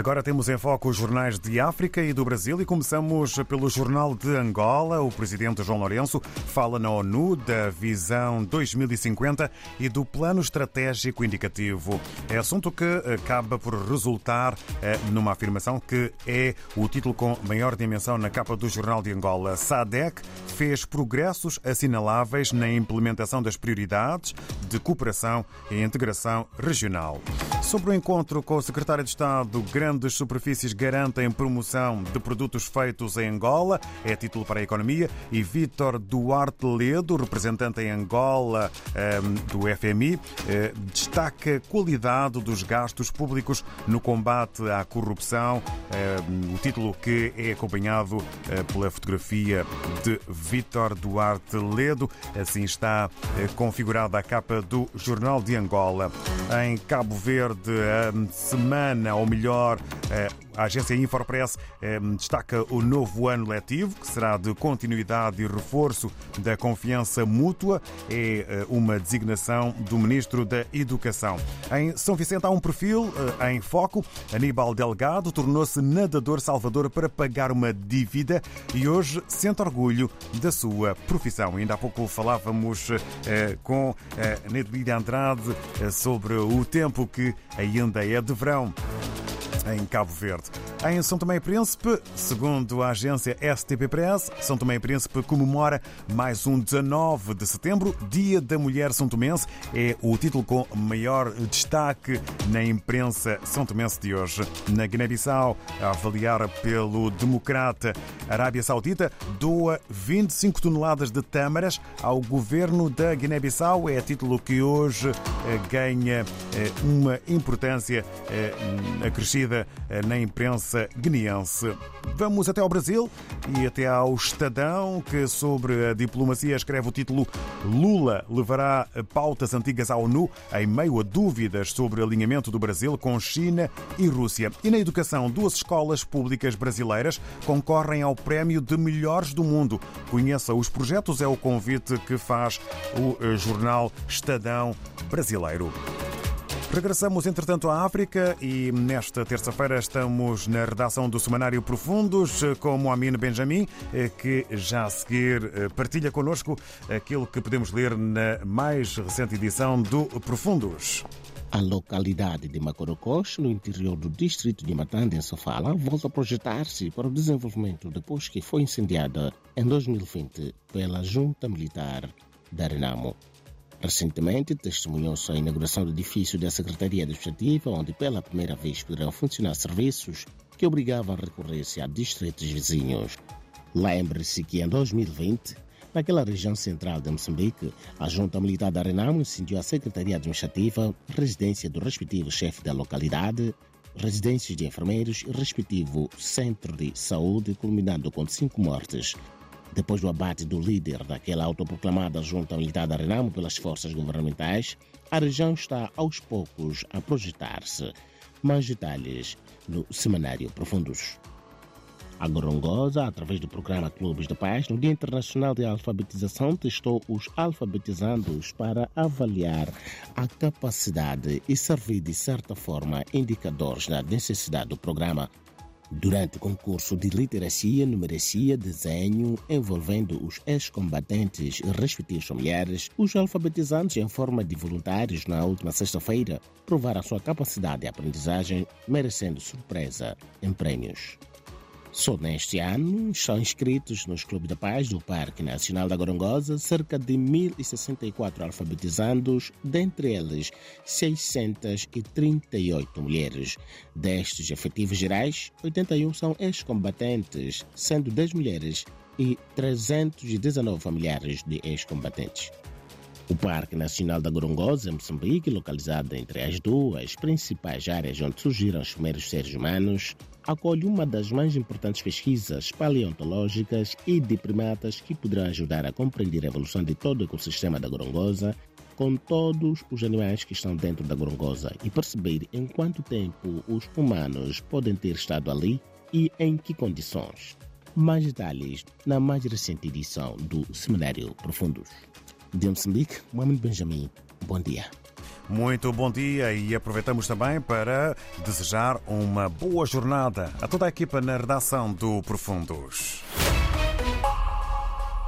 Agora temos em foco os jornais de África e do Brasil e começamos pelo Jornal de Angola. O presidente João Lourenço fala na ONU da Visão 2050 e do Plano Estratégico Indicativo. É assunto que acaba por resultar eh, numa afirmação que é o título com maior dimensão na capa do Jornal de Angola. SADEC fez progressos assinaláveis na implementação das prioridades de cooperação e integração regional. Sobre o encontro com o secretário de Estado, grandes superfícies garantem promoção de produtos feitos em Angola, é título para a economia, e Vítor Duarte Ledo, representante em Angola ehm, do FMI, eh, destaca a qualidade dos gastos públicos no combate à corrupção, ehm, o título que é acompanhado eh, pela fotografia de Vítor Duarte Ledo. Assim está eh, configurada a capa do Jornal de Angola. Em Cabo Verde, a semana, ou melhor, a agência Infopress destaca o novo ano letivo, que será de continuidade e reforço da confiança mútua. É uma designação do Ministro da Educação. Em São Vicente há um perfil em foco. Aníbal Delgado tornou-se nadador salvador para pagar uma dívida e hoje sente orgulho da sua profissão. Ainda há pouco falávamos com a Nedlídia Andrade sobre o tempo que ainda é de verão em Cabo Verde. Em São Tomé e Príncipe, segundo a agência STP Press, São Tomé e Príncipe comemora mais um 19 de setembro, Dia da Mulher São Tomense. É o título com maior destaque na imprensa são tomense de hoje. Na Guiné-Bissau, a avaliar pelo Democrata, Arábia Saudita doa 25 toneladas de tâmaras ao governo da Guiné-Bissau. É título que hoje eh, ganha eh, uma importância eh, acrescida na imprensa guineense. Vamos até ao Brasil e até ao Estadão, que sobre a diplomacia escreve o título Lula levará pautas antigas à ONU em meio a dúvidas sobre o alinhamento do Brasil com China e Rússia. E na educação, duas escolas públicas brasileiras concorrem ao prémio de melhores do mundo. Conheça os projetos, é o convite que faz o jornal Estadão brasileiro. Regressamos, entretanto, à África e nesta terça-feira estamos na redação do Semanário Profundos com Moamine Benjamin, que já a seguir partilha connosco aquilo que podemos ler na mais recente edição do Profundos. A localidade de Macorocós, no interior do distrito de Matanda, em Sofala, volta a projetar-se para o desenvolvimento depois que foi incendiada em 2020 pela Junta Militar da Renamo. Recentemente, testemunhou-se a inauguração do edifício da Secretaria Administrativa, onde pela primeira vez poderão funcionar serviços que obrigavam a recorrer-se a distritos vizinhos. Lembre-se que em 2020, naquela região central de Moçambique, a Junta Militar da Renamo incendiou a Secretaria Administrativa, residência do respectivo chefe da localidade, residências de enfermeiros e respectivo centro de saúde, culminando com cinco mortes. Depois do abate do líder daquela autoproclamada junta militar da Renamo pelas forças governamentais, a região está aos poucos a projetar-se. Mais detalhes no Semanário Profundos. A Gorongosa, através do programa Clubes de Paz, no Dia Internacional de Alfabetização, testou os alfabetizandos para avaliar a capacidade e servir de certa forma indicadores da necessidade do programa Durante o concurso de literacia, numeracia, desenho, envolvendo os ex-combatentes e respectivos familiares, os alfabetizantes em forma de voluntários na última sexta-feira provaram sua capacidade de aprendizagem, merecendo surpresa em prêmios. Só neste ano estão inscritos nos Clubes da Paz do Parque Nacional da Gorongosa cerca de 1.064 alfabetizandos, dentre eles 638 mulheres. Destes efetivos gerais, 81 são ex-combatentes, sendo 10 mulheres e 319 familiares de ex-combatentes. O Parque Nacional da Gorongosa, em Moçambique, localizado entre as duas principais áreas onde surgiram os primeiros seres humanos, acolhe uma das mais importantes pesquisas paleontológicas e de primatas que poderá ajudar a compreender a evolução de todo o ecossistema da Gorongosa, com todos os animais que estão dentro da Gorongosa e perceber em quanto tempo os humanos podem ter estado ali e em que condições. Mais detalhes na mais recente edição do Seminário Profundos. De Moçambique, Mohamed Benjamin, bom dia. Muito bom dia e aproveitamos também para desejar uma boa jornada a toda a equipa na redação do Profundos.